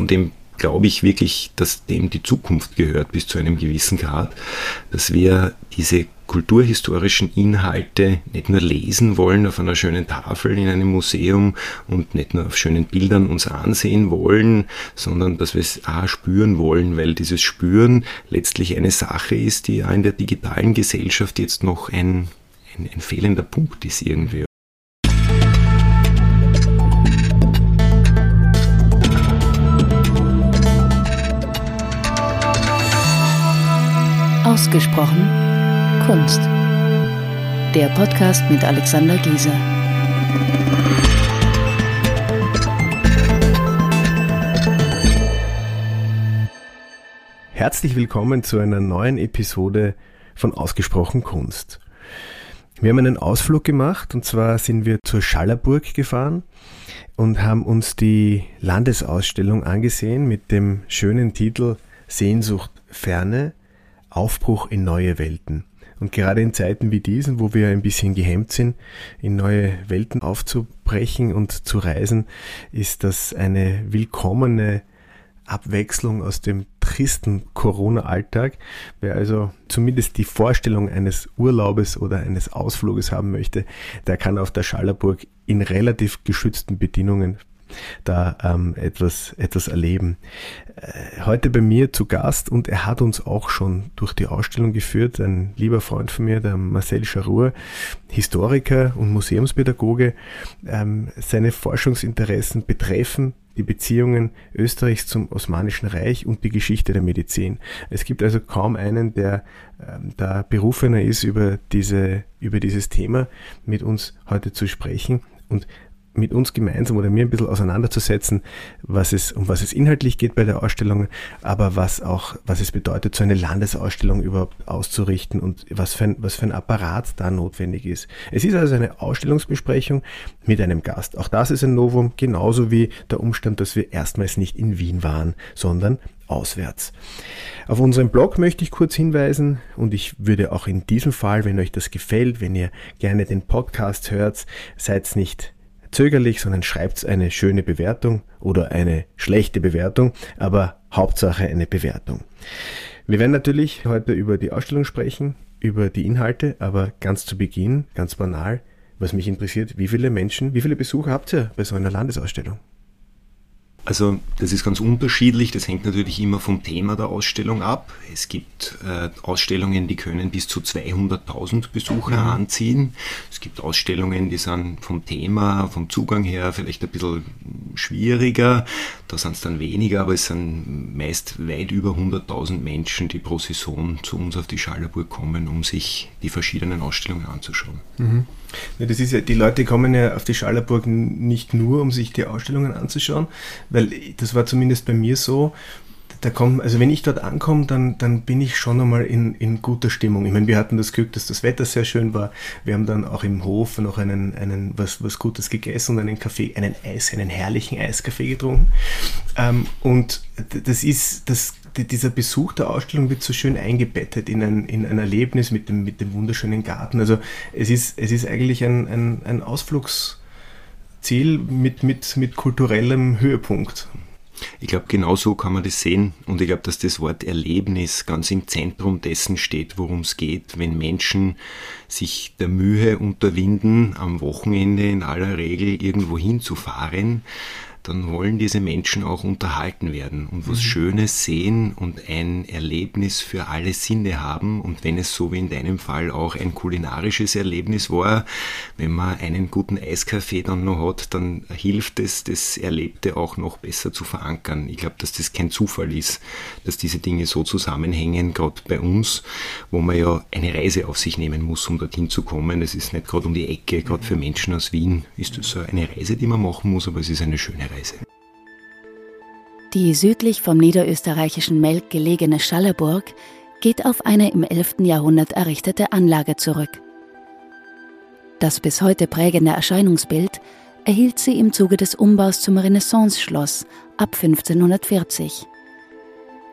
von dem glaube ich wirklich, dass dem die Zukunft gehört bis zu einem gewissen Grad, dass wir diese kulturhistorischen Inhalte nicht nur lesen wollen auf einer schönen Tafel in einem Museum und nicht nur auf schönen Bildern uns ansehen wollen, sondern dass wir es auch spüren wollen, weil dieses Spüren letztlich eine Sache ist, die in der digitalen Gesellschaft jetzt noch ein, ein, ein fehlender Punkt ist irgendwie. Ausgesprochen Kunst. Der Podcast mit Alexander Gieser. Herzlich willkommen zu einer neuen Episode von Ausgesprochen Kunst. Wir haben einen Ausflug gemacht und zwar sind wir zur Schallerburg gefahren und haben uns die Landesausstellung angesehen mit dem schönen Titel Sehnsucht Ferne Aufbruch in neue Welten. Und gerade in Zeiten wie diesen, wo wir ein bisschen gehemmt sind, in neue Welten aufzubrechen und zu reisen, ist das eine willkommene Abwechslung aus dem tristen Corona-Alltag. Wer also zumindest die Vorstellung eines Urlaubes oder eines Ausfluges haben möchte, der kann auf der Schallerburg in relativ geschützten Bedingungen da ähm, etwas, etwas erleben. Äh, heute bei mir zu Gast und er hat uns auch schon durch die Ausstellung geführt, ein lieber Freund von mir, der Marcel Charur, Historiker und Museumspädagoge. Ähm, seine Forschungsinteressen betreffen die Beziehungen Österreichs zum Osmanischen Reich und die Geschichte der Medizin. Es gibt also kaum einen, der ähm, da berufener ist, über, diese, über dieses Thema mit uns heute zu sprechen. Und mit uns gemeinsam oder mir ein bisschen auseinanderzusetzen, was es, um was es inhaltlich geht bei der Ausstellung, aber was auch, was es bedeutet, so eine Landesausstellung überhaupt auszurichten und was für ein, was für ein Apparat da notwendig ist. Es ist also eine Ausstellungsbesprechung mit einem Gast. Auch das ist ein Novum, genauso wie der Umstand, dass wir erstmals nicht in Wien waren, sondern auswärts. Auf unserem Blog möchte ich kurz hinweisen und ich würde auch in diesem Fall, wenn euch das gefällt, wenn ihr gerne den Podcast hört, seid nicht zögerlich, sondern schreibt eine schöne Bewertung oder eine schlechte Bewertung, aber Hauptsache eine Bewertung. Wir werden natürlich heute über die Ausstellung sprechen, über die Inhalte, aber ganz zu Beginn, ganz banal, was mich interessiert, wie viele Menschen, wie viele Besucher habt ihr bei so einer Landesausstellung? Also das ist ganz unterschiedlich, das hängt natürlich immer vom Thema der Ausstellung ab. Es gibt äh, Ausstellungen, die können bis zu 200.000 Besucher mhm. anziehen. Es gibt Ausstellungen, die sind vom Thema, vom Zugang her vielleicht ein bisschen schwieriger. Da sind es dann weniger, aber es sind meist weit über 100.000 Menschen, die pro Saison zu uns auf die Schallerburg kommen, um sich die verschiedenen Ausstellungen anzuschauen. Mhm. Ja, das ist ja, die Leute kommen ja auf die Schallerburg nicht nur, um sich die Ausstellungen anzuschauen, weil das war zumindest bei mir so. Da kommt, also wenn ich dort ankomme, dann, dann bin ich schon einmal in, in guter Stimmung. Ich meine, wir hatten das Glück, dass das Wetter sehr schön war. Wir haben dann auch im Hof noch einen, einen was, was Gutes gegessen und einen Kaffee, einen Eis, einen herrlichen Eiskaffee getrunken. Ähm, und das ist, das dieser Besuch der Ausstellung wird so schön eingebettet in ein, in ein Erlebnis mit dem, mit dem wunderschönen Garten. Also es ist, es ist eigentlich ein, ein, ein Ausflugsziel mit, mit, mit kulturellem Höhepunkt. Ich glaube, genau so kann man das sehen. Und ich glaube, dass das Wort Erlebnis ganz im Zentrum dessen steht, worum es geht, wenn Menschen sich der Mühe unterwinden, am Wochenende in aller Regel irgendwo hinzufahren dann wollen diese Menschen auch unterhalten werden und was mhm. Schönes sehen und ein Erlebnis für alle Sinne haben. Und wenn es so wie in deinem Fall auch ein kulinarisches Erlebnis war, wenn man einen guten Eiskaffee dann noch hat, dann hilft es, das Erlebte auch noch besser zu verankern. Ich glaube, dass das kein Zufall ist, dass diese Dinge so zusammenhängen, gerade bei uns, wo man ja eine Reise auf sich nehmen muss, um dorthin zu kommen. Es ist nicht gerade um die Ecke, gerade für Menschen aus Wien ist das so eine Reise, die man machen muss, aber es ist eine schöne Reise. Die südlich vom niederösterreichischen Melk gelegene Schallerburg geht auf eine im 11. Jahrhundert errichtete Anlage zurück. Das bis heute prägende Erscheinungsbild erhielt sie im Zuge des Umbaus zum Renaissance-Schloss ab 1540.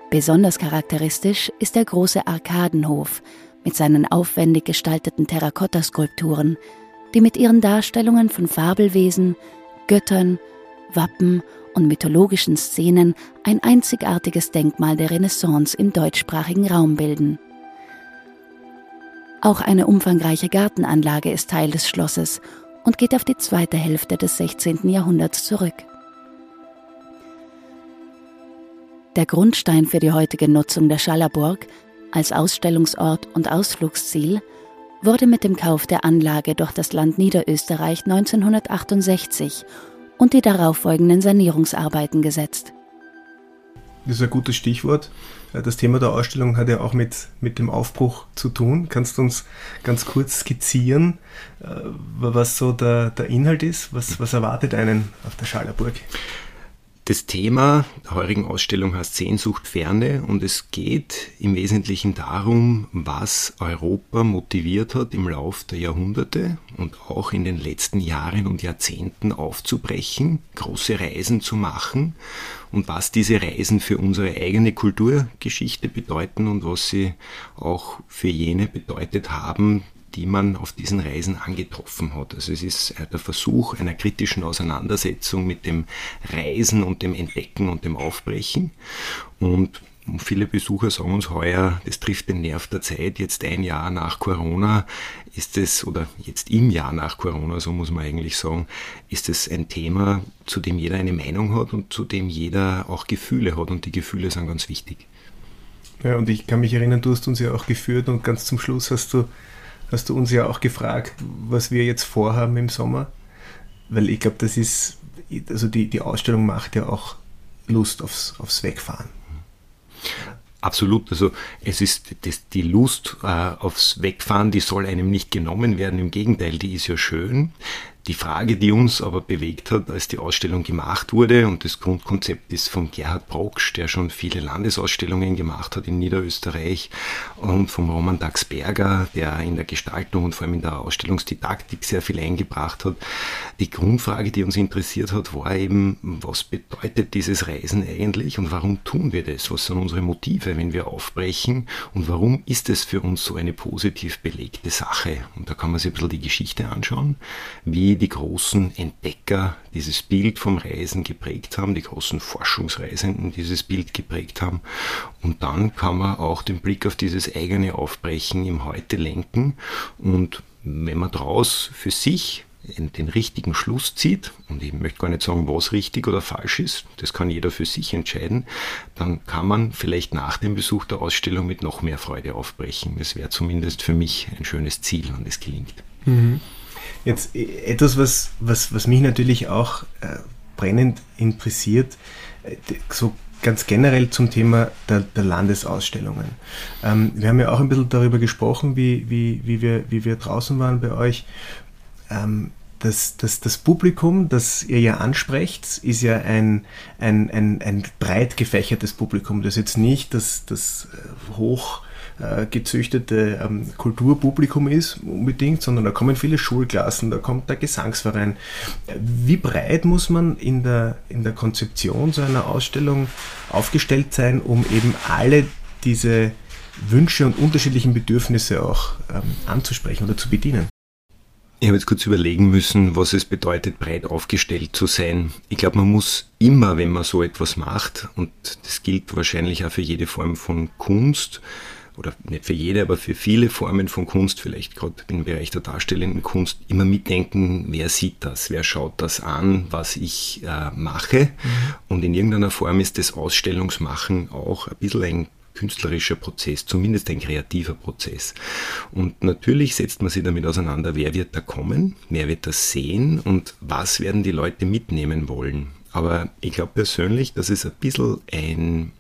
Besonders charakteristisch ist der große Arkadenhof mit seinen aufwendig gestalteten Terrakottaskulpturen, die mit ihren Darstellungen von Fabelwesen, Göttern Wappen und mythologischen Szenen ein einzigartiges Denkmal der Renaissance im deutschsprachigen Raum bilden. Auch eine umfangreiche Gartenanlage ist Teil des Schlosses und geht auf die zweite Hälfte des 16. Jahrhunderts zurück. Der Grundstein für die heutige Nutzung der Schallerburg als Ausstellungsort und Ausflugsziel wurde mit dem Kauf der Anlage durch das Land Niederösterreich 1968 und die darauffolgenden Sanierungsarbeiten gesetzt. Das ist ein gutes Stichwort. Das Thema der Ausstellung hat ja auch mit, mit dem Aufbruch zu tun. Kannst du uns ganz kurz skizzieren, äh, was so der, der Inhalt ist? Was, was erwartet einen auf der Schallerburg? Das Thema der heurigen Ausstellung heißt Sehnsucht Ferne und es geht im Wesentlichen darum, was Europa motiviert hat im Lauf der Jahrhunderte und auch in den letzten Jahren und Jahrzehnten aufzubrechen, große Reisen zu machen und was diese Reisen für unsere eigene Kulturgeschichte bedeuten und was sie auch für jene bedeutet haben, die man auf diesen Reisen angetroffen hat. Also es ist der Versuch einer kritischen Auseinandersetzung mit dem Reisen und dem Entdecken und dem Aufbrechen. Und viele Besucher sagen uns heuer, das trifft den Nerv der Zeit. Jetzt ein Jahr nach Corona ist es, oder jetzt im Jahr nach Corona, so muss man eigentlich sagen, ist es ein Thema, zu dem jeder eine Meinung hat und zu dem jeder auch Gefühle hat. Und die Gefühle sind ganz wichtig. Ja, und ich kann mich erinnern, du hast uns ja auch geführt und ganz zum Schluss hast du hast du uns ja auch gefragt, was wir jetzt vorhaben im Sommer. Weil ich glaube, das ist, also die, die Ausstellung macht ja auch Lust aufs, aufs Wegfahren. Absolut, also es ist das, die Lust äh, aufs Wegfahren, die soll einem nicht genommen werden, im Gegenteil, die ist ja schön. Die Frage, die uns aber bewegt hat, als die Ausstellung gemacht wurde, und das Grundkonzept ist von Gerhard Brocksch, der schon viele Landesausstellungen gemacht hat in Niederösterreich, und vom Roman Daxberger, der in der Gestaltung und vor allem in der Ausstellungsdidaktik sehr viel eingebracht hat. Die Grundfrage, die uns interessiert hat, war eben, was bedeutet dieses Reisen eigentlich und warum tun wir das? Was sind unsere Motive, wenn wir aufbrechen? Und warum ist es für uns so eine positiv belegte Sache? Und da kann man sich ein bisschen die Geschichte anschauen, wie die großen Entdecker dieses Bild vom Reisen geprägt haben, die großen Forschungsreisenden dieses Bild geprägt haben. Und dann kann man auch den Blick auf dieses eigene Aufbrechen im Heute lenken. Und wenn man daraus für sich den richtigen Schluss zieht, und ich möchte gar nicht sagen, was richtig oder falsch ist, das kann jeder für sich entscheiden, dann kann man vielleicht nach dem Besuch der Ausstellung mit noch mehr Freude aufbrechen. Das wäre zumindest für mich ein schönes Ziel, wenn es gelingt. Mhm. Jetzt äh, etwas, was, was, was mich natürlich auch äh, brennend interessiert, äh, so ganz generell zum Thema der, der Landesausstellungen. Ähm, wir haben ja auch ein bisschen darüber gesprochen, wie, wie, wie, wir, wie wir draußen waren bei euch. Ähm, das, das, das Publikum, das ihr ja ansprecht, ist ja ein, ein, ein, ein breit gefächertes Publikum. Das ist jetzt nicht das, das hoch äh, gezüchtete ähm, Kulturpublikum ist unbedingt, sondern da kommen viele Schulklassen, da kommt der Gesangsverein. Wie breit muss man in der, in der Konzeption so einer Ausstellung aufgestellt sein, um eben alle diese Wünsche und unterschiedlichen Bedürfnisse auch ähm, anzusprechen oder zu bedienen? Ich habe jetzt kurz überlegen müssen, was es bedeutet, breit aufgestellt zu sein. Ich glaube, man muss immer, wenn man so etwas macht, und das gilt wahrscheinlich auch für jede Form von Kunst, oder nicht für jede, aber für viele Formen von Kunst, vielleicht gerade im Bereich der darstellenden Kunst, immer mitdenken, wer sieht das, wer schaut das an, was ich äh, mache. Mhm. Und in irgendeiner Form ist das Ausstellungsmachen auch ein bisschen ein künstlerischer Prozess, zumindest ein kreativer Prozess. Und natürlich setzt man sich damit auseinander, wer wird da kommen, wer wird das sehen und was werden die Leute mitnehmen wollen. Aber ich glaube persönlich, dass es ein bisschen ein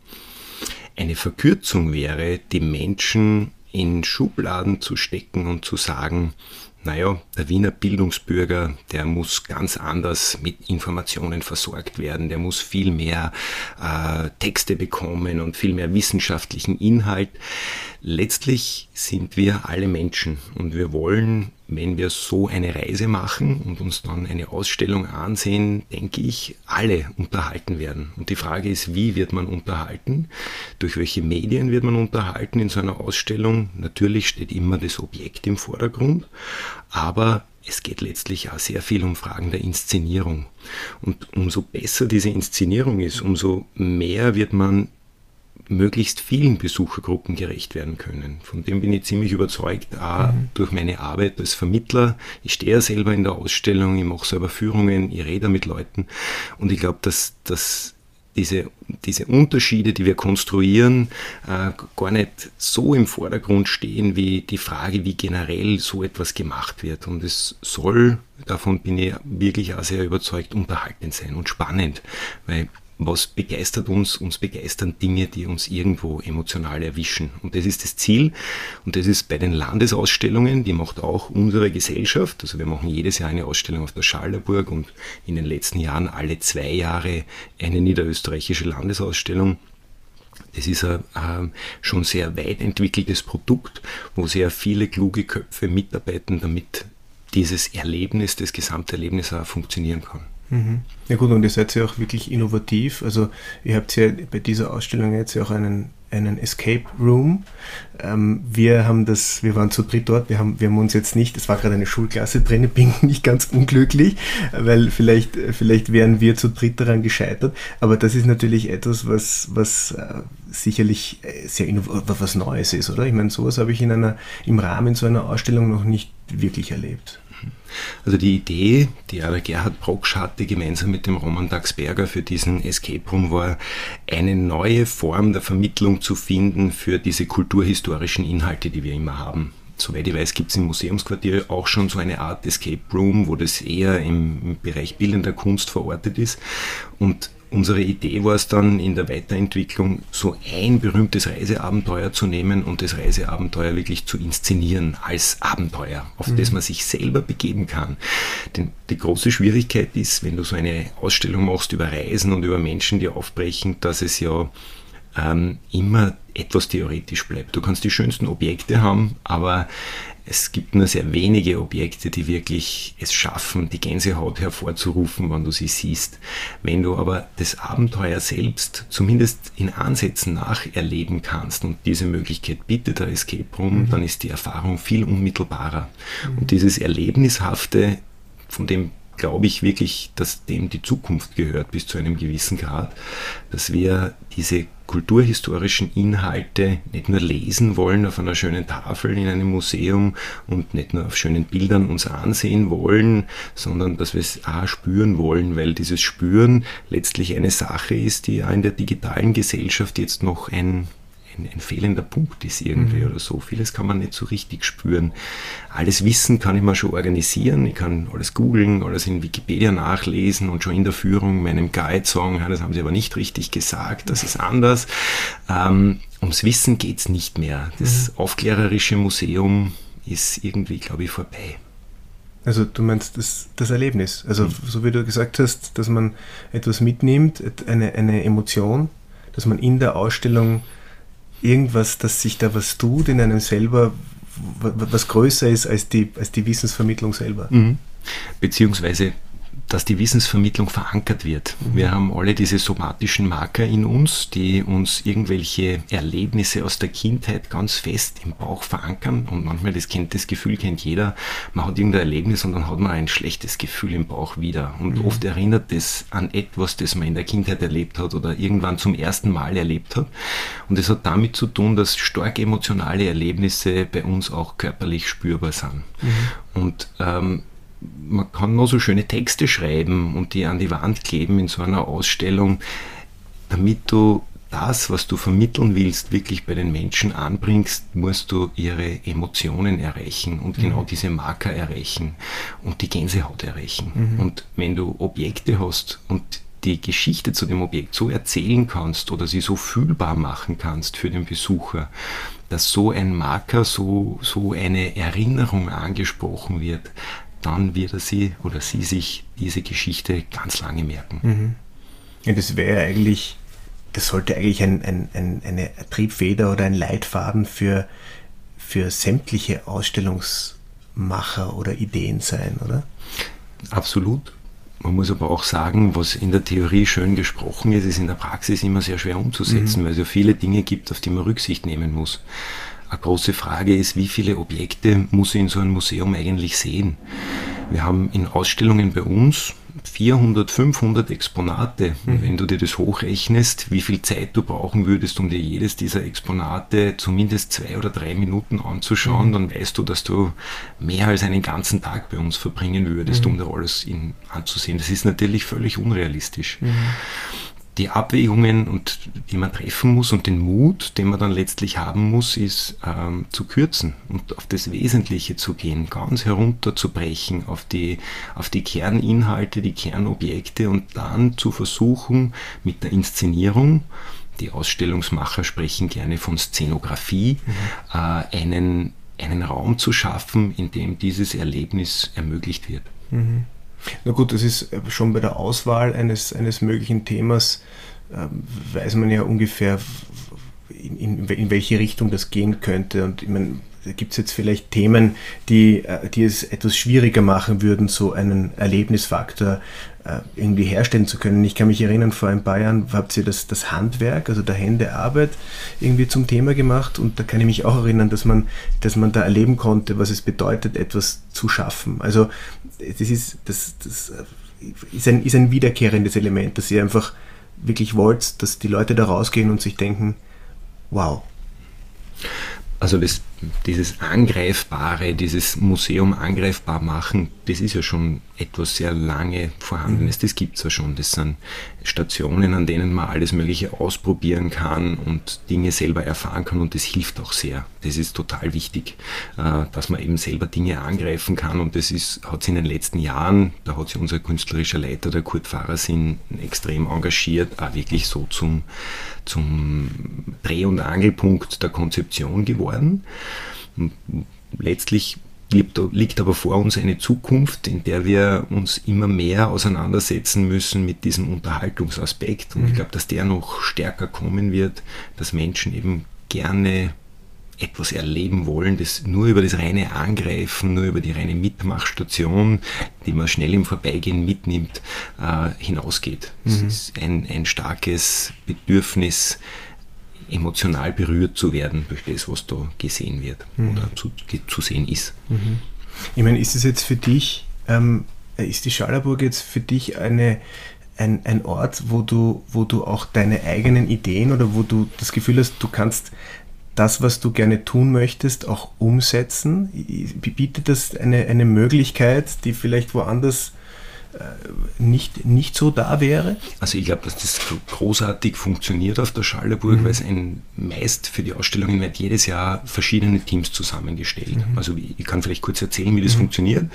eine Verkürzung wäre, die Menschen in Schubladen zu stecken und zu sagen, naja, der Wiener Bildungsbürger, der muss ganz anders mit Informationen versorgt werden, der muss viel mehr äh, Texte bekommen und viel mehr wissenschaftlichen Inhalt. Letztlich sind wir alle Menschen und wir wollen wenn wir so eine Reise machen und uns dann eine Ausstellung ansehen, denke ich, alle unterhalten werden. Und die Frage ist, wie wird man unterhalten? Durch welche Medien wird man unterhalten in so einer Ausstellung? Natürlich steht immer das Objekt im Vordergrund, aber es geht letztlich auch sehr viel um Fragen der Inszenierung. Und umso besser diese Inszenierung ist, umso mehr wird man möglichst vielen Besuchergruppen gerecht werden können. Von dem bin ich ziemlich überzeugt, auch mhm. durch meine Arbeit als Vermittler. Ich stehe ja selber in der Ausstellung, ich mache selber Führungen, ich rede mit Leuten und ich glaube, dass, dass diese, diese Unterschiede, die wir konstruieren, äh, gar nicht so im Vordergrund stehen wie die Frage, wie generell so etwas gemacht wird. Und es soll, davon bin ich wirklich auch sehr überzeugt, unterhaltend sein und spannend, weil was begeistert uns? Uns begeistern Dinge, die uns irgendwo emotional erwischen. Und das ist das Ziel. Und das ist bei den Landesausstellungen, die macht auch unsere Gesellschaft. Also wir machen jedes Jahr eine Ausstellung auf der Schallerburg und in den letzten Jahren alle zwei Jahre eine niederösterreichische Landesausstellung. Das ist ein, ein schon sehr weit entwickeltes Produkt, wo sehr viele kluge Köpfe mitarbeiten, damit dieses Erlebnis, das Gesamterlebnis auch funktionieren kann. Mhm. Ja gut, und ihr seid ja auch wirklich innovativ. Also ihr habt ja bei dieser Ausstellung jetzt ja auch einen, einen Escape Room. Ähm, wir haben das, wir waren zu dritt dort, wir haben, wir haben uns jetzt nicht, es war gerade eine Schulklasse drin, bin nicht ganz unglücklich, weil vielleicht, vielleicht wären wir zu dritt daran gescheitert. Aber das ist natürlich etwas, was, was äh, sicherlich äh, sehr was Neues ist, oder? Ich meine, sowas habe ich in einer, im Rahmen so einer Ausstellung noch nicht wirklich erlebt. Also die Idee, die aber Gerhard Brocksch hatte, gemeinsam mit dem Roman Daxberger für diesen Escape Room, war eine neue Form der Vermittlung zu finden für diese kulturhistorischen Inhalte, die wir immer haben soweit ich weiß, gibt es im Museumsquartier auch schon so eine Art Escape Room, wo das eher im, Bereich bildender Kunst verortet ist. Und unsere Idee war es dann in der Weiterentwicklung, so ein berühmtes Reiseabenteuer zu nehmen und das Reiseabenteuer wirklich zu inszenieren als Abenteuer, auf mhm. das man sich selber begeben kann. Denn die große Schwierigkeit ist, wenn du so eine Ausstellung machst über Reisen und über Menschen, die aufbrechen, dass es ja ähm, immer etwas theoretisch bleibt. Du kannst die schönsten Objekte haben, aber es gibt nur sehr wenige Objekte, die wirklich es schaffen, die Gänsehaut hervorzurufen, wenn du sie siehst. Wenn du aber das Abenteuer selbst zumindest in Ansätzen nacherleben kannst und diese Möglichkeit bietet der Escape Room, mhm. dann ist die Erfahrung viel unmittelbarer. Mhm. Und dieses Erlebnishafte, von dem glaube ich wirklich, dass dem die Zukunft gehört bis zu einem gewissen Grad, dass wir diese kulturhistorischen Inhalte nicht nur lesen wollen auf einer schönen Tafel in einem Museum und nicht nur auf schönen Bildern uns ansehen wollen, sondern dass wir es auch spüren wollen, weil dieses Spüren letztlich eine Sache ist, die ja in der digitalen Gesellschaft jetzt noch ein ein, ein fehlender Punkt ist irgendwie mhm. oder so. Vieles kann man nicht so richtig spüren. Alles Wissen kann ich mir schon organisieren. Ich kann alles googeln, alles in Wikipedia nachlesen und schon in der Führung meinem Guide sagen, das haben sie aber nicht richtig gesagt, das ist anders. Ähm, ums Wissen geht es nicht mehr. Das mhm. aufklärerische Museum ist irgendwie, glaube ich, vorbei. Also du meinst das, das Erlebnis. Also mhm. so wie du gesagt hast, dass man etwas mitnimmt, eine, eine Emotion, dass man in der Ausstellung irgendwas, dass sich da was tut in einem selber, was größer ist als die, als die Wissensvermittlung selber. Mhm. Beziehungsweise dass die Wissensvermittlung verankert wird. Wir haben alle diese somatischen Marker in uns, die uns irgendwelche Erlebnisse aus der Kindheit ganz fest im Bauch verankern. Und manchmal, das kennt das Gefühl, kennt jeder, man hat irgendein Erlebnis und dann hat man ein schlechtes Gefühl im Bauch wieder. Und mhm. oft erinnert das an etwas, das man in der Kindheit erlebt hat oder irgendwann zum ersten Mal erlebt hat. Und es hat damit zu tun, dass stark emotionale Erlebnisse bei uns auch körperlich spürbar sind. Mhm. Und ähm, man kann nur so schöne Texte schreiben und die an die Wand kleben in so einer Ausstellung, damit du das, was du vermitteln willst, wirklich bei den Menschen anbringst, musst du ihre Emotionen erreichen und genau mhm. diese Marker erreichen und die Gänsehaut erreichen. Mhm. Und wenn du Objekte hast und die Geschichte zu dem Objekt so erzählen kannst oder sie so fühlbar machen kannst für den Besucher, dass so ein Marker, so, so eine Erinnerung angesprochen wird, dann wird er sie oder sie sich diese Geschichte ganz lange merken. Mhm. Ja, das wäre eigentlich, das sollte eigentlich ein, ein, ein, eine Triebfeder oder ein Leitfaden für, für sämtliche Ausstellungsmacher oder Ideen sein, oder? Absolut. Man muss aber auch sagen, was in der Theorie schön gesprochen ist, ist in der Praxis immer sehr schwer umzusetzen, mhm. weil es ja viele Dinge gibt, auf die man Rücksicht nehmen muss. Eine große Frage ist, wie viele Objekte muss ich in so einem Museum eigentlich sehen? Wir haben in Ausstellungen bei uns 400, 500 Exponate. Mhm. Wenn du dir das hochrechnest, wie viel Zeit du brauchen würdest, um dir jedes dieser Exponate zumindest zwei oder drei Minuten anzuschauen, mhm. dann weißt du, dass du mehr als einen ganzen Tag bei uns verbringen würdest, mhm. um da alles in, anzusehen. Das ist natürlich völlig unrealistisch. Die Abwägungen und die man treffen muss und den Mut, den man dann letztlich haben muss, ist ähm, zu kürzen und auf das Wesentliche zu gehen, ganz herunterzubrechen auf die, auf die Kerninhalte, die Kernobjekte und dann zu versuchen, mit der Inszenierung, die Ausstellungsmacher sprechen gerne von Szenografie, mhm. äh, einen, einen Raum zu schaffen, in dem dieses Erlebnis ermöglicht wird. Mhm. Na gut, das ist schon bei der Auswahl eines, eines möglichen Themas, äh, weiß man ja ungefähr, in, in, in, welche Richtung das gehen könnte. Und ich meine, gibt es jetzt vielleicht Themen, die, äh, die es etwas schwieriger machen würden, so einen Erlebnisfaktor äh, irgendwie herstellen zu können. Ich kann mich erinnern, vor ein paar Jahren habt ihr das, das Handwerk, also der Händearbeit, irgendwie zum Thema gemacht und da kann ich mich auch erinnern, dass man, dass man da erleben konnte, was es bedeutet, etwas zu schaffen. Also das ist, das, das ist, ein, ist ein wiederkehrendes Element, dass ihr einfach wirklich wollt, dass die Leute da rausgehen und sich denken, wow. Also das dieses Angreifbare, dieses Museum angreifbar machen, das ist ja schon etwas sehr lange Vorhandenes. Das gibt es ja schon. Das sind Stationen, an denen man alles Mögliche ausprobieren kann und Dinge selber erfahren kann und das hilft auch sehr. Das ist total wichtig, äh, dass man eben selber Dinge angreifen kann und das ist, hat sich in den letzten Jahren, da hat sich unser künstlerischer Leiter, der Kurt Fahrersinn, extrem engagiert, auch wirklich so zum, zum Dreh- und Angelpunkt der Konzeption geworden. Letztlich liegt aber vor uns eine Zukunft, in der wir uns immer mehr auseinandersetzen müssen mit diesem Unterhaltungsaspekt. Und mhm. ich glaube, dass der noch stärker kommen wird, dass Menschen eben gerne etwas erleben wollen, das nur über das reine Angreifen, nur über die reine Mitmachstation, die man schnell im Vorbeigehen mitnimmt, äh, hinausgeht. Es mhm. ist ein, ein starkes Bedürfnis, emotional berührt zu werden durch das, was da gesehen wird mhm. oder zu, zu, sehen ist. Mhm. Ich meine, ist es jetzt für dich, ähm, ist die Schallerburg jetzt für dich eine, ein, ein Ort, wo du, wo du auch deine eigenen Ideen oder wo du das Gefühl hast, du kannst das, was du gerne tun möchtest, auch umsetzen? Bietet das eine, eine Möglichkeit, die vielleicht woanders nicht, nicht so da wäre? Also ich glaube, dass das großartig funktioniert auf der Schallerburg, mhm. weil es ein, meist für die Ausstellungen wird jedes Jahr verschiedene Teams zusammengestellt. Mhm. Also ich kann vielleicht kurz erzählen, wie das mhm. funktioniert.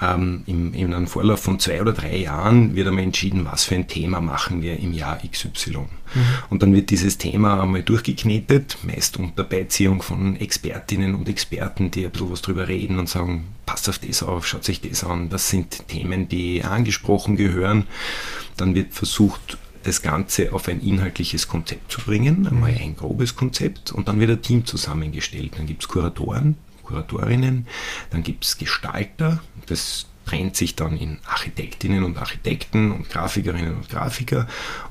Ähm, im, in einem Vorlauf von zwei oder drei Jahren wird einmal entschieden, was für ein Thema machen wir im Jahr XY. Mhm. Und dann wird dieses Thema einmal durchgeknetet, meist unter Beiziehung von Expertinnen und Experten, die ein bisschen was drüber reden und sagen, passt auf das auf, schaut sich das an, das sind Themen, die angesprochen gehören. Dann wird versucht, das Ganze auf ein inhaltliches Konzept zu bringen, einmal ein grobes Konzept und dann wird ein Team zusammengestellt. Dann gibt es Kuratoren, Kuratorinnen, dann gibt es Gestalter, das trennt sich dann in Architektinnen und Architekten und Grafikerinnen und Grafiker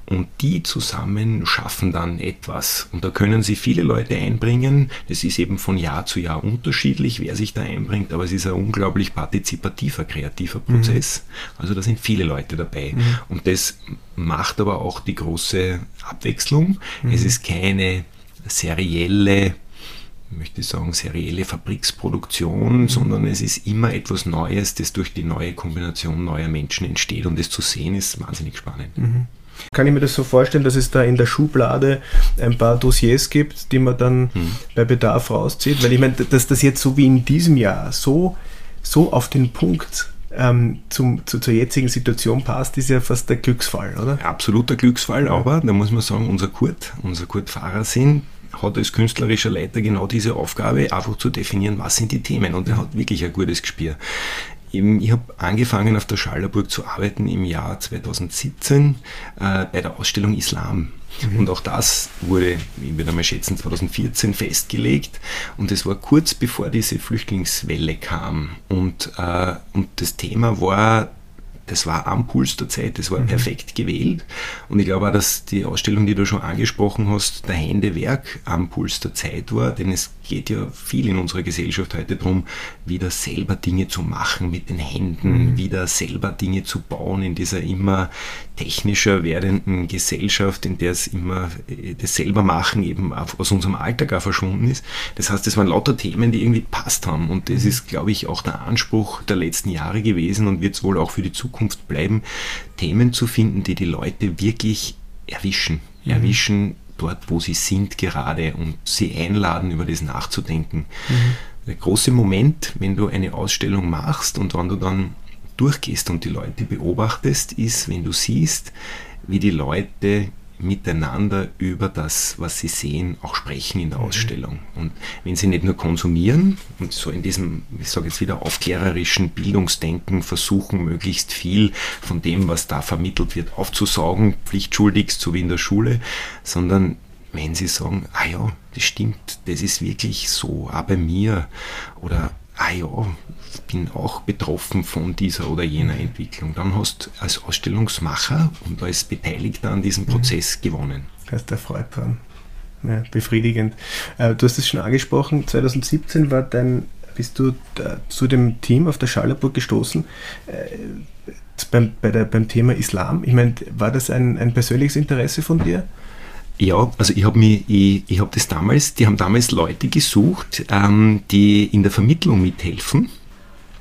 und die zusammen schaffen dann etwas. Und da können sie viele Leute einbringen. Das ist eben von Jahr zu Jahr unterschiedlich, wer sich da einbringt, aber es ist ein unglaublich partizipativer, kreativer Prozess. Mhm. Also da sind viele Leute dabei. Mhm. Und das macht aber auch die große Abwechslung. Mhm. Es ist keine serielle möchte ich sagen, serielle Fabriksproduktion, mhm. sondern es ist immer etwas Neues, das durch die neue Kombination neuer Menschen entsteht und das zu sehen ist wahnsinnig spannend. Mhm. Kann ich mir das so vorstellen, dass es da in der Schublade ein paar Dossiers gibt, die man dann mhm. bei Bedarf rauszieht? Weil ich meine, dass das jetzt so wie in diesem Jahr so, so auf den Punkt ähm, zum, zu, zur jetzigen Situation passt, ist ja fast der Glücksfall, oder? Absoluter Glücksfall, aber da muss man sagen, unser Kurt, unser Kurt Fahrer sind, hat als künstlerischer Leiter genau diese Aufgabe, einfach zu definieren, was sind die Themen. Und er hat wirklich ein gutes Gespür. Ich habe angefangen auf der Schallerburg zu arbeiten im Jahr 2017 äh, bei der Ausstellung Islam. Mhm. Und auch das wurde, ich würde mal schätzen, 2014 festgelegt. Und es war kurz bevor diese Flüchtlingswelle kam. Und, äh, und das Thema war das war am Puls der Zeit, das war mhm. perfekt gewählt. Und ich glaube auch, dass die Ausstellung, die du schon angesprochen hast, der Händewerk am Puls der Zeit war, denn es geht ja viel in unserer Gesellschaft heute darum, wieder selber Dinge zu machen mit den Händen, mhm. wieder selber Dinge zu bauen in dieser immer technischer werdenden Gesellschaft, in der es immer äh, das selber machen eben aus unserem Alltag auch verschwunden ist. Das heißt, es waren lauter Themen, die irgendwie passt haben und das mhm. ist, glaube ich, auch der Anspruch der letzten Jahre gewesen und wird es wohl auch für die Zukunft bleiben, Themen zu finden, die die Leute wirklich erwischen, mhm. erwischen dort, wo sie sind gerade und sie einladen, über das nachzudenken. Mhm. Der große Moment, wenn du eine Ausstellung machst und wenn du dann durchgehst und die Leute beobachtest, ist, wenn du siehst, wie die Leute miteinander über das, was sie sehen, auch sprechen in der mhm. Ausstellung. Und wenn sie nicht nur konsumieren und so in diesem, ich sage jetzt wieder, aufklärerischen Bildungsdenken versuchen, möglichst viel von dem, was da vermittelt wird, aufzusaugen, pflichtschuldigst, so wie in der Schule, sondern wenn sie sagen, ah ja, das stimmt, das ist wirklich so, auch bei mir, oder ah ja, bin auch betroffen von dieser oder jener mhm. Entwicklung. Dann hast du als Ausstellungsmacher und als Beteiligter an diesem mhm. Prozess gewonnen. Hast du Freude dran. Ja, befriedigend. Äh, du hast es schon angesprochen, 2017 war dein, bist du zu dem Team auf der Schallerburg gestoßen äh, beim, bei der, beim Thema Islam. Ich meine, war das ein, ein persönliches Interesse von dir? Ja, also ich habe ich, ich habe das damals, die haben damals Leute gesucht, ähm, die in der Vermittlung mithelfen äh,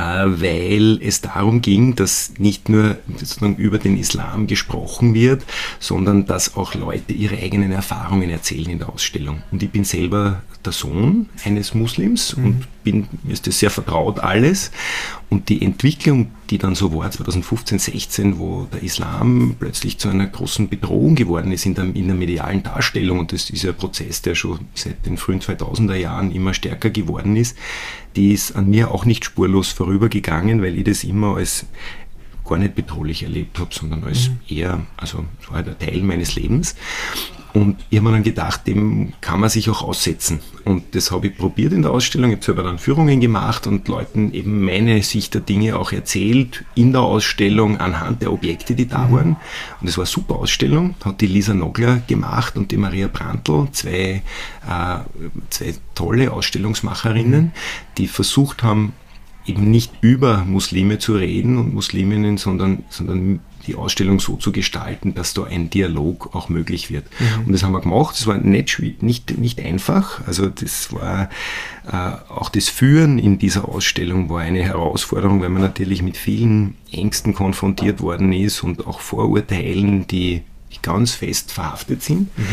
weil es darum ging, dass nicht nur sozusagen über den Islam gesprochen wird, sondern dass auch Leute ihre eigenen Erfahrungen erzählen in der Ausstellung. Und ich bin selber der Sohn eines Muslims mhm. und bin, mir ist das sehr vertraut alles. Und die Entwicklung, die dann so war, 2015, 16, wo der Islam plötzlich zu einer großen Bedrohung geworden ist in der, in der medialen Darstellung, und das ist ja ein Prozess, der schon seit den frühen 2000er Jahren immer stärker geworden ist, die ist an mir auch nicht spurlos vorübergegangen, weil ich das immer als gar nicht bedrohlich erlebt habe, sondern als mhm. eher, also war halt ein Teil meines Lebens. Und ich habe mir dann gedacht, dem kann man sich auch aussetzen. Und das habe ich probiert in der Ausstellung. Ich habe selber dann Führungen gemacht und Leuten eben meine Sicht der Dinge auch erzählt in der Ausstellung anhand der Objekte, die da mhm. waren. Und es war eine super Ausstellung. Hat die Lisa Nogler gemacht und die Maria Brandl, zwei, äh, zwei tolle Ausstellungsmacherinnen, mhm. die versucht haben, eben nicht über Muslime zu reden und Musliminnen, sondern, sondern die Ausstellung so zu gestalten, dass da ein Dialog auch möglich wird. Mhm. Und das haben wir gemacht. Das war nicht, nicht, nicht einfach. Also das war äh, auch das Führen in dieser Ausstellung war eine Herausforderung, weil man natürlich mit vielen Ängsten konfrontiert worden ist und auch Vorurteilen, die, die ganz fest verhaftet sind. Mhm.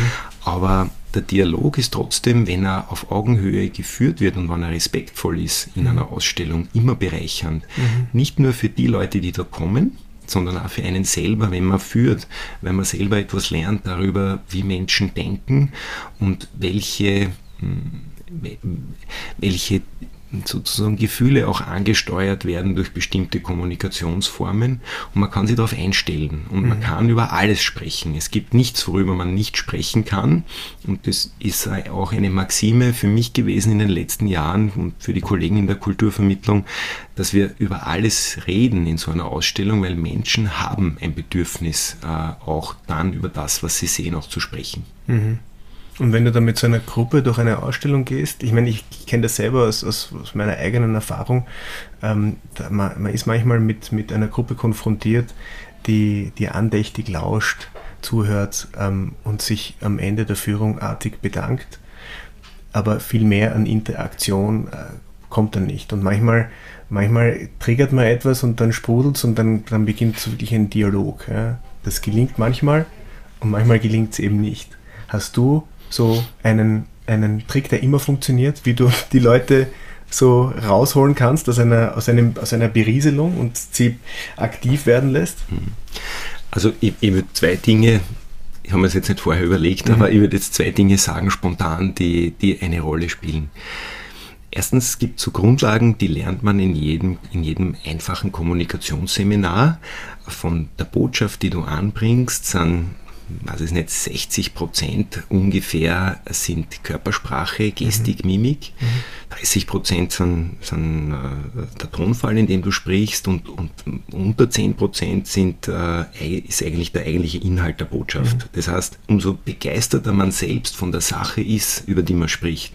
Aber der Dialog ist trotzdem, wenn er auf Augenhöhe geführt wird und wenn er respektvoll ist in mhm. einer Ausstellung, immer bereichernd. Mhm. Nicht nur für die Leute, die da kommen, sondern auch für einen selber, wenn man führt, wenn man selber etwas lernt darüber, wie Menschen denken und welche, hm, welche sozusagen Gefühle auch angesteuert werden durch bestimmte Kommunikationsformen und man kann sich darauf einstellen und mhm. man kann über alles sprechen. Es gibt nichts, worüber man nicht sprechen kann und das ist auch eine Maxime für mich gewesen in den letzten Jahren und für die Kollegen in der Kulturvermittlung, dass wir über alles reden in so einer Ausstellung, weil Menschen haben ein Bedürfnis, äh, auch dann über das, was sie sehen, auch zu sprechen. Mhm. Und wenn du dann mit so einer Gruppe durch eine Ausstellung gehst, ich meine, ich kenne das selber aus, aus, aus, meiner eigenen Erfahrung, ähm, man, man, ist manchmal mit, mit einer Gruppe konfrontiert, die, die andächtig lauscht, zuhört ähm, und sich am Ende der Führung artig bedankt, aber viel mehr an Interaktion äh, kommt dann nicht. Und manchmal, manchmal triggert man etwas und dann sprudelt es und dann, dann beginnt so wirklich ein Dialog. Ja. Das gelingt manchmal und manchmal gelingt es eben nicht. Hast du so einen, einen Trick, der immer funktioniert, wie du die Leute so rausholen kannst aus einer, aus einem, aus einer Berieselung und sie aktiv werden lässt? Hm. Also ich, ich würde zwei Dinge, ich habe mir das jetzt nicht vorher überlegt, mhm. aber ich würde jetzt zwei Dinge sagen spontan, die, die eine Rolle spielen. Erstens es gibt so Grundlagen, die lernt man in jedem, in jedem einfachen Kommunikationsseminar. Von der Botschaft, die du anbringst, sind weiß es nicht, 60 Prozent ungefähr sind Körpersprache, Gestik, mhm. Mimik. Mhm. 30 Prozent sind, sind äh, der Tonfall, in dem du sprichst und, und unter 10 Prozent sind, äh, ist eigentlich der eigentliche Inhalt der Botschaft. Mhm. Das heißt, umso begeisterter man selbst von der Sache ist, über die man spricht,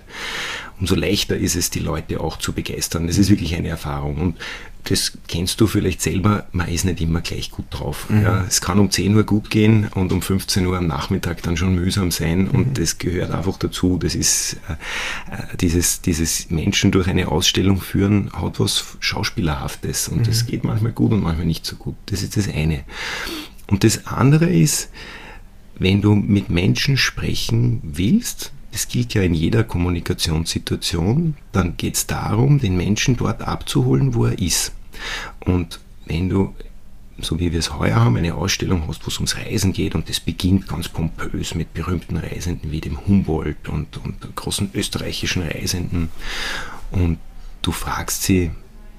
umso leichter ist es, die Leute auch zu begeistern. Das ist wirklich eine Erfahrung. Und das kennst du vielleicht selber, man ist nicht immer gleich gut drauf. Mhm. Ja, es kann um 10 Uhr gut gehen und um 15 Uhr am Nachmittag dann schon mühsam sein und mhm. das gehört einfach dazu. Das ist äh, äh, dieses, dieses Menschen durch eine Ausstellung führen, hat was Schauspielerhaftes und mhm. das geht manchmal gut und manchmal nicht so gut. Das ist das eine. Und das andere ist, wenn du mit Menschen sprechen willst, das gilt ja in jeder Kommunikationssituation, dann geht es darum, den Menschen dort abzuholen, wo er ist. Und wenn du, so wie wir es heuer haben, eine Ausstellung hast, wo es ums Reisen geht und das beginnt ganz pompös mit berühmten Reisenden wie dem Humboldt und, und großen österreichischen Reisenden und du fragst sie,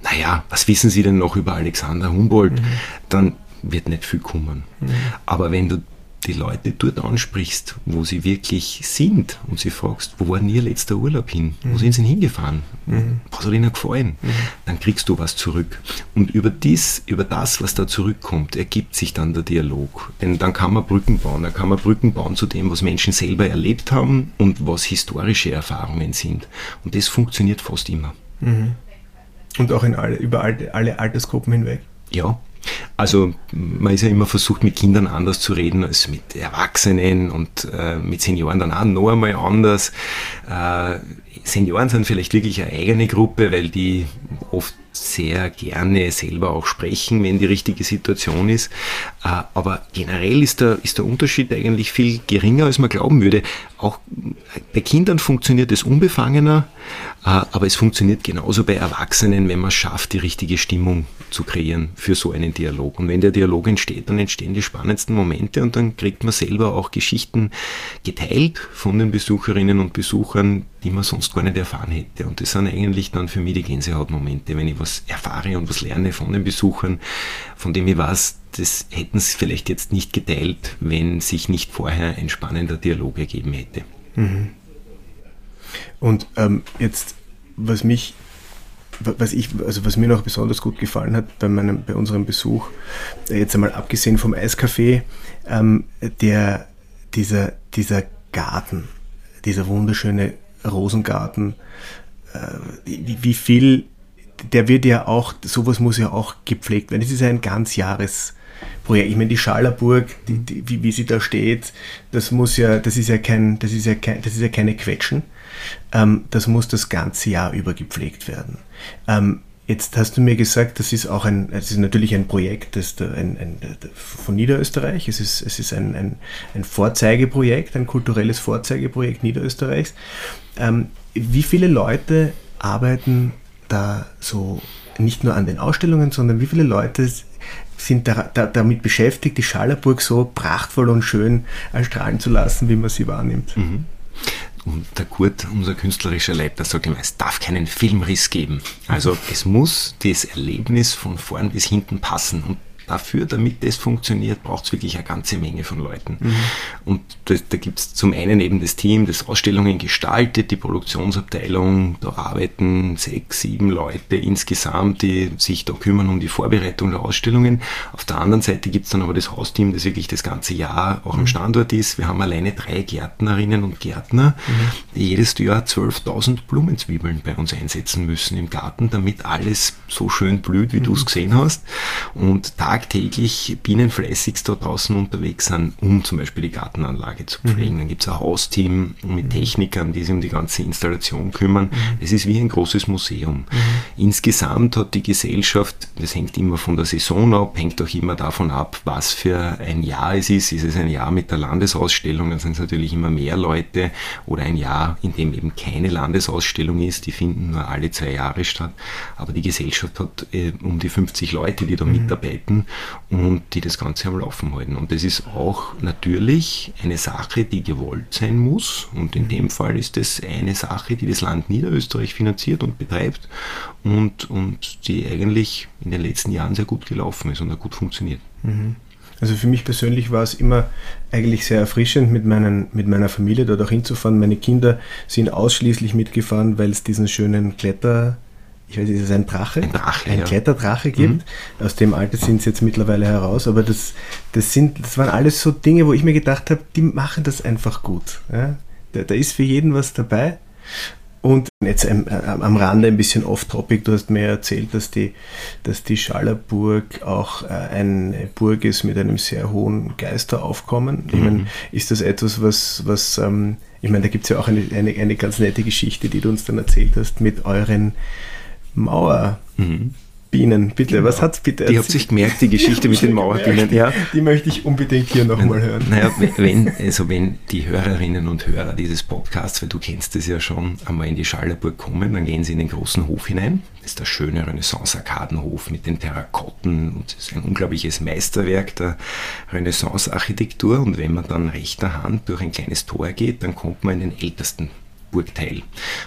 naja, was wissen Sie denn noch über Alexander Humboldt? Mhm. Dann wird nicht viel kommen. Mhm. Aber wenn du die Leute dort ansprichst, wo sie wirklich sind und sie fragst, wo war denn ihr letzter Urlaub hin? Mhm. Wo sind sie hingefahren? Mhm. Was hat ihnen gefallen? Mhm. Dann kriegst du was zurück. Und über, dies, über das, was da zurückkommt, ergibt sich dann der Dialog. Denn dann kann man Brücken bauen. Dann kann man Brücken bauen zu dem, was Menschen selber erlebt haben und was historische Erfahrungen sind. Und das funktioniert fast immer. Mhm. Und auch in alle, über alle, alle Altersgruppen hinweg. Ja, also man ist ja immer versucht, mit Kindern anders zu reden als mit Erwachsenen und äh, mit Senioren dann auch noch einmal anders. Äh, Senioren sind vielleicht wirklich eine eigene Gruppe, weil die oft sehr gerne selber auch sprechen, wenn die richtige Situation ist. Äh, aber generell ist der, ist der Unterschied eigentlich viel geringer, als man glauben würde. Auch bei Kindern funktioniert es unbefangener, äh, aber es funktioniert genauso bei Erwachsenen, wenn man es schafft, die richtige Stimmung zu kreieren für so einen Dialog. Und wenn der Dialog entsteht, dann entstehen die spannendsten Momente und dann kriegt man selber auch Geschichten geteilt von den Besucherinnen und Besuchern, die man sonst gar nicht erfahren hätte. Und das sind eigentlich dann für mich die Gänsehautmomente, wenn ich was erfahre und was lerne von den Besuchern, von dem ich weiß, das hätten sie vielleicht jetzt nicht geteilt, wenn sich nicht vorher ein spannender Dialog ergeben hätte. Mhm. Und ähm, jetzt, was mich, was ich, also was mir noch besonders gut gefallen hat bei meinem, bei unserem Besuch, äh, jetzt einmal abgesehen vom Eiscafé, ähm, der, dieser, dieser Garten, dieser wunderschöne Rosengarten, äh, wie, viel, der wird ja auch, sowas muss ja auch gepflegt werden. Es ist ein ganz Jahres, Projekt. Ich meine, die Schallerburg, die, die, wie, wie sie da steht, das muss ja, das ist ja kein, das ist ja kein, das ist ja keine Quetschen. Ähm, das muss das ganze Jahr über gepflegt werden. Ähm, Jetzt hast du mir gesagt, das ist auch ein, es ist natürlich ein Projekt das ein, ein, von Niederösterreich. Es ist, es ist ein, ein, ein Vorzeigeprojekt, ein kulturelles Vorzeigeprojekt Niederösterreichs. Ähm, wie viele Leute arbeiten da so nicht nur an den Ausstellungen, sondern wie viele Leute sind da, da, damit beschäftigt, die Schallerburg so prachtvoll und schön erstrahlen zu lassen, wie man sie wahrnimmt? Mhm. Und der Kurt, unser künstlerischer Leiter, sagt immer, es darf keinen Filmriss geben. Also es muss das Erlebnis von vorn bis hinten passen. Und dafür, damit das funktioniert, braucht es wirklich eine ganze Menge von Leuten. Mhm. Und das, da gibt es zum einen eben das Team, das Ausstellungen gestaltet, die Produktionsabteilung, da arbeiten sechs, sieben Leute insgesamt, die sich da kümmern um die Vorbereitung der Ausstellungen. Auf der anderen Seite gibt es dann aber das Hausteam, das wirklich das ganze Jahr auch am mhm. Standort ist. Wir haben alleine drei Gärtnerinnen und Gärtner, mhm. die jedes Jahr 12.000 Blumenzwiebeln bei uns einsetzen müssen im Garten, damit alles so schön blüht, wie mhm. du es gesehen hast. Und Tag tagtäglich bienenfleißigst da draußen unterwegs sind, um zum Beispiel die Gartenanlage zu pflegen. Mhm. Dann gibt es ein Hausteam mit mhm. Technikern, die sich um die ganze Installation kümmern. Mhm. Es ist wie ein großes Museum. Mhm. Insgesamt hat die Gesellschaft, das hängt immer von der Saison ab, hängt auch immer davon ab, was für ein Jahr es ist. Ist es ein Jahr mit der Landesausstellung, dann sind es natürlich immer mehr Leute oder ein Jahr, in dem eben keine Landesausstellung ist, die finden nur alle zwei Jahre statt. Aber die Gesellschaft hat äh, um die 50 Leute, die da mhm. Und die das Ganze am Laufen halten. Und das ist auch natürlich eine Sache, die gewollt sein muss. Und in dem Fall ist das eine Sache, die das Land Niederösterreich finanziert und betreibt und, und die eigentlich in den letzten Jahren sehr gut gelaufen ist und auch gut funktioniert. Mhm. Also für mich persönlich war es immer eigentlich sehr erfrischend, mit, meinen, mit meiner Familie dort auch hinzufahren. Meine Kinder sind ausschließlich mitgefahren, weil es diesen schönen Kletter ich weiß nicht, ist es ein Drache? Ein Drache, Ein ja. Kletterdrache gibt. Mhm. Aus dem Alter sind sie jetzt mittlerweile heraus, aber das, das, sind, das waren alles so Dinge, wo ich mir gedacht habe, die machen das einfach gut. Ja? Da, da ist für jeden was dabei. Und jetzt am, am Rande ein bisschen off-topic, du hast mir erzählt, dass die, dass die Schallerburg auch äh, eine Burg ist mit einem sehr hohen Geisteraufkommen. Ich meine, mhm. ist das etwas, was, was ähm, ich meine, da gibt es ja auch eine, eine, eine ganz nette Geschichte, die du uns dann erzählt hast mit euren Mauer. Mhm. Bitte, genau. was hat's bitte? Die habt sich gemerkt, die Geschichte mit den Mauerbienen. Ja. Die möchte ich unbedingt hier nochmal hören. Naja, wenn, also wenn die Hörerinnen und Hörer dieses Podcasts, weil du kennst es ja schon, einmal in die Schallerburg kommen, dann gehen sie in den großen Hof hinein. Das ist der schöne Renaissance-Arkadenhof mit den Terrakotten und es ist ein unglaubliches Meisterwerk der Renaissance-Architektur. Und wenn man dann rechter Hand durch ein kleines Tor geht, dann kommt man in den ältesten Burgteil.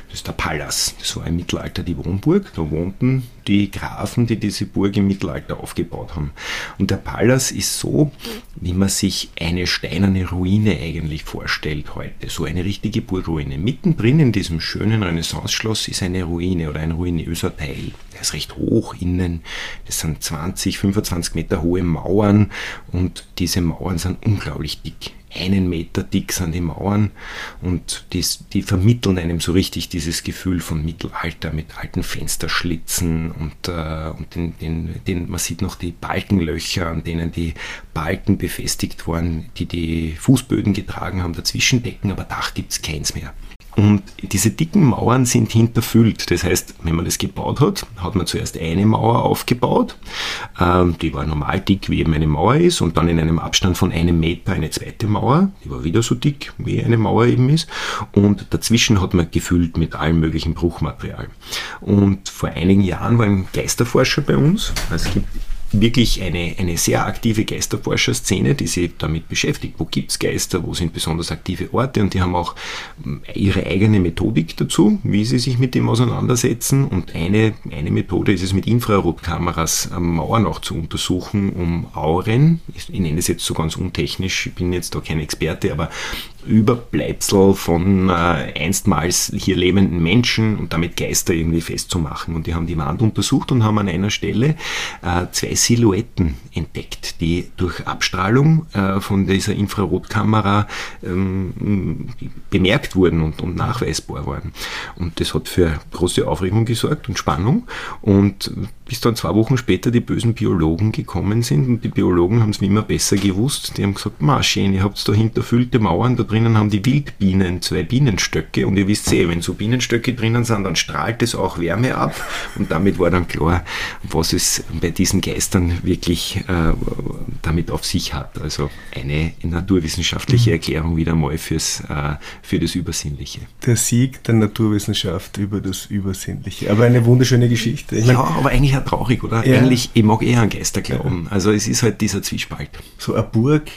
Das ist der Palas. Das war im Mittelalter die Wohnburg. Da wohnten die Grafen, die diese Burg im Mittelalter aufgebaut haben. Und der Palas ist so, wie man sich eine steinerne Ruine eigentlich vorstellt heute. So eine richtige Burgruine. Mittendrin in diesem schönen Renaissance-Schloss ist eine Ruine oder ein ruinöser Teil. Der ist recht hoch innen. Das sind 20, 25 Meter hohe Mauern und diese Mauern sind unglaublich dick einen Meter dick sind die Mauern und die, die vermitteln einem so richtig dieses Gefühl von Mittelalter mit alten Fensterschlitzen und, äh, und den, den, den, man sieht noch die Balkenlöcher, an denen die Balken befestigt waren, die die Fußböden getragen haben, dazwischen decken, aber Dach gibt es keins mehr. Und diese dicken Mauern sind hinterfüllt. Das heißt, wenn man das gebaut hat, hat man zuerst eine Mauer aufgebaut. Ähm, die war normal dick, wie eben eine Mauer ist. Und dann in einem Abstand von einem Meter eine zweite Mauer. Die war wieder so dick, wie eine Mauer eben ist. Und dazwischen hat man gefüllt mit allem möglichen Bruchmaterial. Und vor einigen Jahren war ein Geisterforscher bei uns. Es gibt wirklich eine, eine sehr aktive Geisterforscherszene, die sich damit beschäftigt. Wo gibt es Geister, wo sind besonders aktive Orte und die haben auch hm, ihre eigene Methodik dazu, wie sie sich mit dem auseinandersetzen. Und eine, eine Methode ist es mit Infrarotkameras Mauern auch zu untersuchen, um Auren, ich nenne es jetzt so ganz untechnisch, ich bin jetzt da kein Experte, aber Überbleibsel von äh, einstmals hier lebenden Menschen und damit Geister irgendwie festzumachen. Und die haben die Wand untersucht und haben an einer Stelle äh, zwei Silhouetten entdeckt, die durch Abstrahlung äh, von dieser Infrarotkamera ähm, bemerkt wurden und, und nachweisbar waren. Und das hat für große Aufregung gesorgt und Spannung. Und bis dann zwei Wochen später die bösen Biologen gekommen sind und die Biologen haben es wie immer besser gewusst. Die haben gesagt, ma schön, ihr habt da hinterfüllte Mauern, da drinnen haben die Wildbienen zwei Bienenstöcke und ihr wisst eh, wenn so Bienenstöcke drinnen sind, dann strahlt es auch Wärme ab und damit war dann klar, was es bei diesen Geistern wirklich äh, damit auf sich hat. Also eine naturwissenschaftliche mhm. Erklärung wieder mal fürs, äh, für das Übersinnliche. Der Sieg der Naturwissenschaft über das Übersinnliche. Aber eine wunderschöne Geschichte. Ich ja, aber eigentlich ja traurig, oder? Ja. Eigentlich, ich mag eher an Geister glauben. Also es ist halt dieser Zwiespalt. So eine Burg,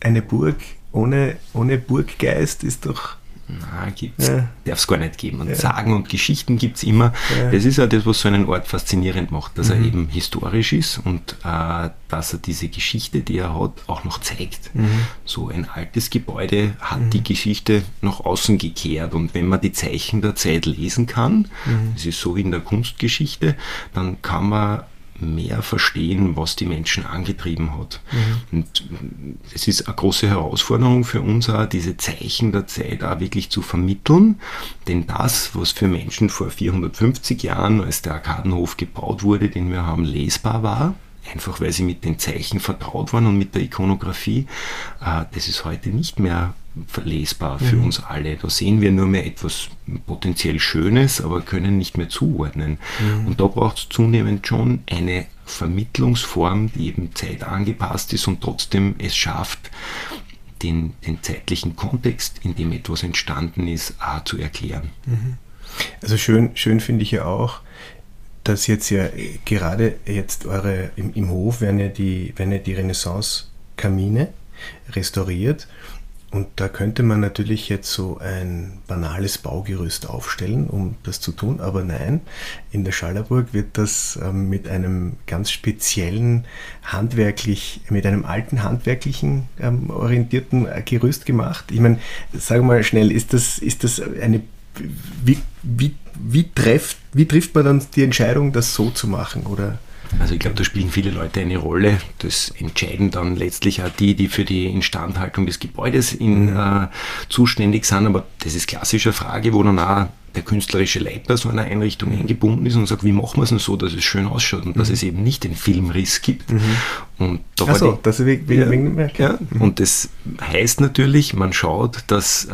eine Burg ohne, ohne Burggeist ist doch na, gibt's, ja. darf es gar nicht geben. Und ja. Sagen und Geschichten gibt es immer. Ja. Das ist ja das, was so einen Ort faszinierend macht, dass mhm. er eben historisch ist und äh, dass er diese Geschichte, die er hat, auch noch zeigt. Mhm. So ein altes Gebäude hat mhm. die Geschichte nach außen gekehrt und wenn man die Zeichen der Zeit lesen kann, mhm. das ist so wie in der Kunstgeschichte, dann kann man mehr verstehen, was die Menschen angetrieben hat. Mhm. Und es ist eine große Herausforderung für uns auch, diese Zeichen der Zeit auch wirklich zu vermitteln, denn das, was für Menschen vor 450 Jahren, als der Arkadenhof gebaut wurde, den wir haben, lesbar war, einfach weil sie mit den Zeichen vertraut waren und mit der Ikonografie, äh, das ist heute nicht mehr verlesbar für mhm. uns alle. Da sehen wir nur mehr etwas potenziell Schönes, aber können nicht mehr zuordnen. Mhm. Und da braucht es zunehmend schon eine Vermittlungsform, die eben zeitangepasst ist und trotzdem es schafft, den, den zeitlichen Kontext, in dem etwas entstanden ist, auch zu erklären. Mhm. Also schön, schön finde ich ja auch, dass jetzt ja gerade jetzt eure im, im Hof werden ja die, werden ja die Renaissance-Kamine restauriert und da könnte man natürlich jetzt so ein banales Baugerüst aufstellen, um das zu tun, aber nein, in der Schallerburg wird das ähm, mit einem ganz speziellen handwerklich, mit einem alten handwerklichen ähm, orientierten äh, Gerüst gemacht. Ich meine, sag mal schnell, ist das, ist das eine, wie, wie, wie, trefft, wie trifft man dann die Entscheidung, das so zu machen oder? Also ich glaube, da spielen viele Leute eine Rolle. Das entscheiden dann letztlich auch die, die für die Instandhaltung des Gebäudes in, mhm. äh, zuständig sind. Aber das ist klassische Frage, wo dann auch der künstlerische Leiter so einer Einrichtung eingebunden ist und sagt, wie machen wir es denn so, dass es schön ausschaut und mhm. dass es eben nicht den Filmriss gibt. Mhm. Und da Ach so, die, das wegen, ja, wegen ja, mhm. Und das heißt natürlich, man schaut, dass, äh,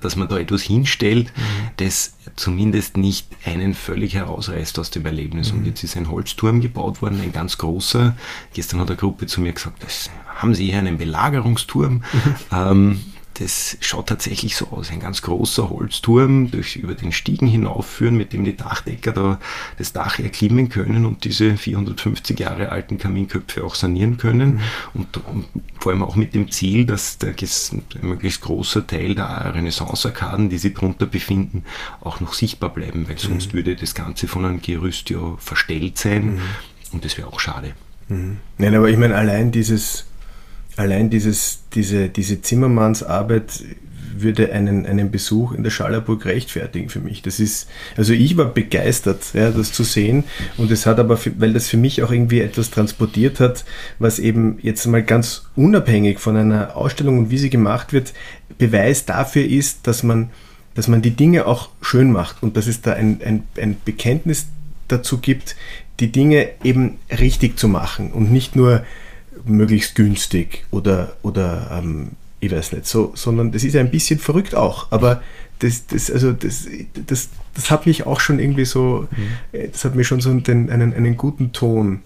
dass man da etwas hinstellt, mhm. das zumindest nicht einen völlig herausreißt aus dem Erlebnis. Und mhm. jetzt ist ein Holzturm gebaut worden, ein ganz großer. Gestern hat eine Gruppe zu mir gesagt, das haben Sie hier einen Belagerungsturm? Mhm. Ähm, das schaut tatsächlich so aus. Ein ganz großer Holzturm durch, über den Stiegen hinaufführen, mit dem die Dachdecker da das Dach erklimmen können und diese 450 Jahre alten Kaminköpfe auch sanieren können. Mhm. Und, und, vor allem auch mit dem Ziel, dass der ein möglichst großer Teil der Renaissance-Arkaden, die sich drunter befinden, auch noch sichtbar bleiben, weil sonst mhm. würde das Ganze von einem Gerüst ja verstellt sein. Mhm. Und das wäre auch schade. Mhm. Nein, aber ich meine, allein dieses allein dieses, diese, diese Zimmermannsarbeit würde einen, einen Besuch in der Schallerburg rechtfertigen für mich. Das ist, also ich war begeistert, ja, das zu sehen und es hat aber, weil das für mich auch irgendwie etwas transportiert hat, was eben jetzt mal ganz unabhängig von einer Ausstellung und wie sie gemacht wird, Beweis dafür ist, dass man, dass man die Dinge auch schön macht und dass es da ein, ein, ein Bekenntnis dazu gibt, die Dinge eben richtig zu machen und nicht nur möglichst günstig oder, oder ähm, ich weiß nicht, so, sondern das ist ein bisschen verrückt auch. Aber das, das, also das, das, das hat mich auch schon irgendwie so, mhm. Äh, das hat mir schon so den, einen, einen guten Ton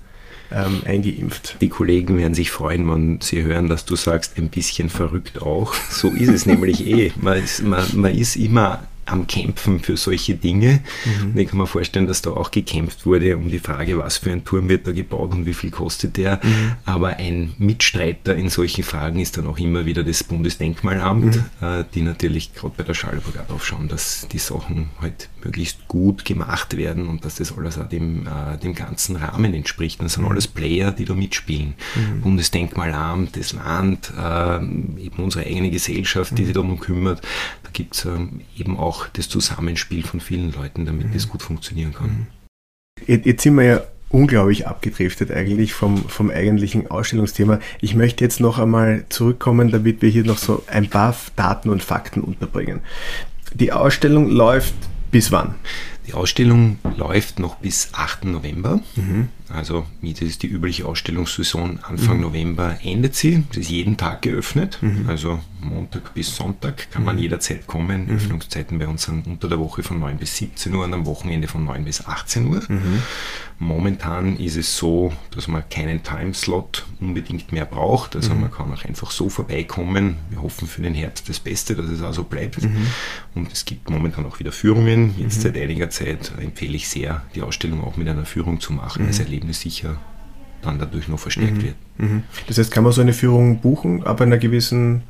ähm, eingeimpft. Die Kollegen werden sich freuen, wenn sie hören, dass du sagst, ein bisschen verrückt auch. So ist es nämlich eh. Man ist, man, man ist immer am Kämpfen für solche Dinge. Mhm. Und ich kann mir vorstellen, dass da auch gekämpft wurde um die Frage, was für ein Turm wird da gebaut und wie viel kostet der. Mhm. Aber ein Mitstreiter in solchen Fragen ist dann auch immer wieder das Bundesdenkmalamt, mhm. äh, die natürlich gerade bei der Schallerburg auch schauen, dass die Sachen halt möglichst gut gemacht werden und dass das alles auch dem, äh, dem ganzen Rahmen entspricht. Das sind mhm. alles Player, die da mitspielen. Mhm. Bundesdenkmalamt, das Land, äh, eben unsere eigene Gesellschaft, die sich darum kümmert. Da gibt es ähm, eben auch das Zusammenspiel von vielen Leuten, damit mhm. das gut funktionieren kann. Mhm. Jetzt sind wir ja unglaublich abgedriftet eigentlich vom, vom eigentlichen Ausstellungsthema. Ich möchte jetzt noch einmal zurückkommen, damit wir hier noch so ein paar Daten und Fakten unterbringen. Die Ausstellung läuft bis wann? Die Ausstellung läuft noch bis 8. November. Mhm. Also, das ist die übliche Ausstellungssaison. Anfang mhm. November endet sie. Sie ist jeden Tag geöffnet. Mhm. Also Montag bis Sonntag kann man mhm. jederzeit kommen. Mhm. Öffnungszeiten bei uns sind unter der Woche von 9 bis 17 Uhr und am Wochenende von 9 bis 18 Uhr. Mhm. Momentan ist es so, dass man keinen Timeslot unbedingt mehr braucht. Also man kann auch einfach so vorbeikommen. Wir hoffen für den Herbst das Beste, dass es also bleibt. Und es gibt momentan auch wieder Führungen. Jetzt seit einiger Zeit empfehle ich sehr, die Ausstellung auch mit einer Führung zu machen. Mhm. Erlebnis sicher dann dadurch noch verstärkt mhm. wird. Mhm. Das heißt, kann man so eine Führung buchen ab einer gewissen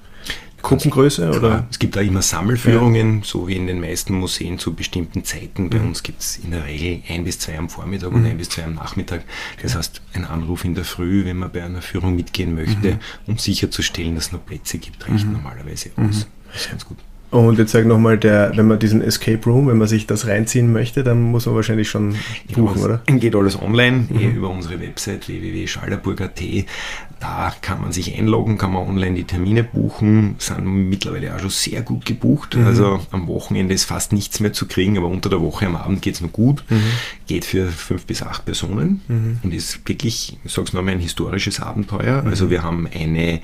Gruppengröße? Oder? Es gibt da immer Sammelführungen, ja. so wie in den meisten Museen zu bestimmten Zeiten. Bei mhm. uns gibt es in der Regel ein bis zwei am Vormittag mhm. und ein bis zwei am Nachmittag. Das heißt, ein Anruf in der Früh, wenn man bei einer Führung mitgehen möchte, mhm. um sicherzustellen, dass es noch Plätze gibt, reicht mhm. normalerweise aus. Mhm. Das ist ganz gut. Und jetzt sag nochmal, wenn man diesen Escape Room, wenn man sich das reinziehen möchte, dann muss man wahrscheinlich schon buchen, oder? Geht alles online, mhm. über unsere Website www.schallerburg.at. Da kann man sich einloggen, kann man online die Termine buchen, sind mittlerweile auch schon sehr gut gebucht. Mhm. Also am Wochenende ist fast nichts mehr zu kriegen, aber unter der Woche am Abend geht es noch gut. Mhm. Geht für fünf bis acht Personen mhm. und ist wirklich, ich sag's nochmal, ein historisches Abenteuer. Also mhm. wir haben eine,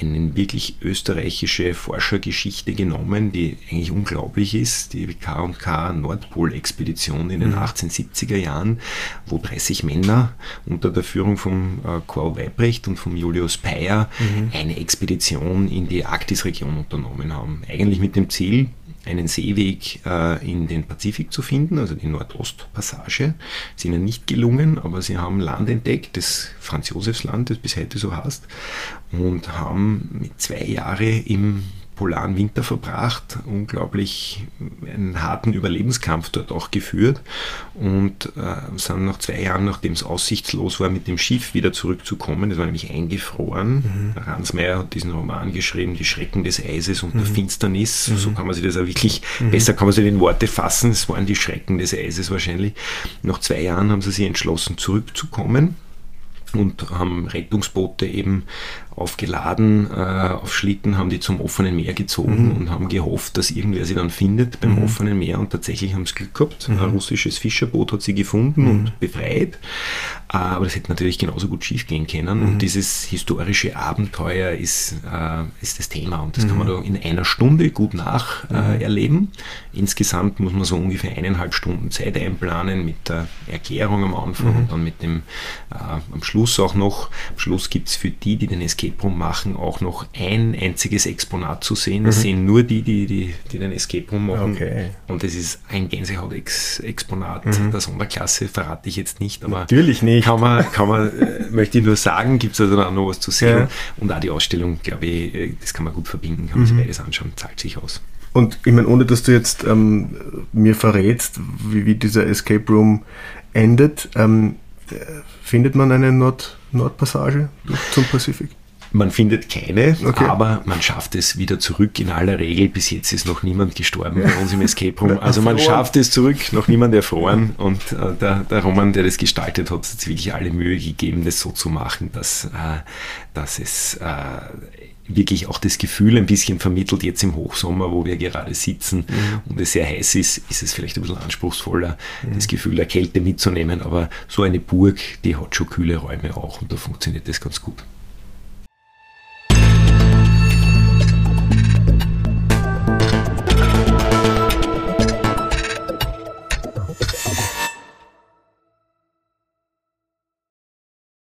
eine wirklich österreichische Forschergeschichte genommen, die eigentlich unglaublich ist, die K&K Nordpol-Expedition in den mhm. 1870er Jahren, wo 30 Männer unter der Führung von äh, Karl Weibrecht und von Julius Peyer mhm. eine Expedition in die Arktisregion unternommen haben. Eigentlich mit dem Ziel, einen Seeweg äh, in den Pazifik zu finden, also die Nordostpassage. Ist ihnen nicht gelungen, aber sie haben Land entdeckt, das Franz-Josefs-Land, das bis heute so heißt, und haben zwei Jahre im polaren Winter verbracht, unglaublich einen harten Überlebenskampf dort auch geführt und äh, sind nach zwei Jahren, nachdem es aussichtslos war, mit dem Schiff wieder zurückzukommen. Das war nämlich eingefroren. Mhm. Ransmayr hat diesen Roman geschrieben, Die Schrecken des Eises und mhm. der Finsternis. Mhm. So kann man sich das auch wirklich, mhm. besser kann man sich in Worte fassen. Es waren die Schrecken des Eises wahrscheinlich. Nach zwei Jahren haben sie sich entschlossen, zurückzukommen und haben Rettungsboote eben aufgeladen äh, auf Schlitten, haben die zum offenen Meer gezogen mhm. und haben gehofft, dass irgendwer sie dann findet beim mhm. offenen Meer und tatsächlich haben sie Glück gehabt. Mhm. Ein russisches Fischerboot hat sie gefunden mhm. und befreit. Äh, aber das hätte natürlich genauso gut schief gehen können. Und mhm. dieses historische Abenteuer ist, äh, ist das Thema und das kann man mhm. da in einer Stunde gut nacherleben. Äh, Insgesamt muss man so ungefähr eineinhalb Stunden Zeit einplanen mit der Erklärung am Anfang und dann mit dem äh, am Schluss auch noch. Am Schluss gibt es für die, die den Escape Room machen, auch noch ein einziges Exponat zu sehen. Das mhm. sehen nur die, die, die, die den Escape Room machen. Okay. Und das ist ein Gänsehaut-Exponat mhm. der Sonderklasse, verrate ich jetzt nicht, aber natürlich nicht. Kann man, kann man äh, möchte ich nur sagen, gibt es also auch noch was zu sehen. Ja. Und auch die Ausstellung, glaube ich, äh, das kann man gut verbinden, kann man mhm. sich beides anschauen, zahlt sich aus. Und ich meine, ohne dass du jetzt ähm, mir verrätst, wie, wie, dieser Escape Room endet, ähm, findet man eine Nord Nordpassage zum Pazifik? Man findet keine, okay. aber man schafft es wieder zurück in aller Regel. Bis jetzt ist noch niemand gestorben bei uns im Escape Room. Also man schafft es zurück, noch niemand erfroren. Und äh, der, der, Roman, der das gestaltet hat, hat sich wirklich alle Mühe gegeben, das so zu machen, dass, äh, dass es äh, wirklich auch das Gefühl ein bisschen vermittelt, jetzt im Hochsommer, wo wir gerade sitzen mhm. und es sehr heiß ist, ist es vielleicht ein bisschen anspruchsvoller, mhm. das Gefühl der Kälte mitzunehmen. Aber so eine Burg, die hat schon kühle Räume auch und da funktioniert das ganz gut.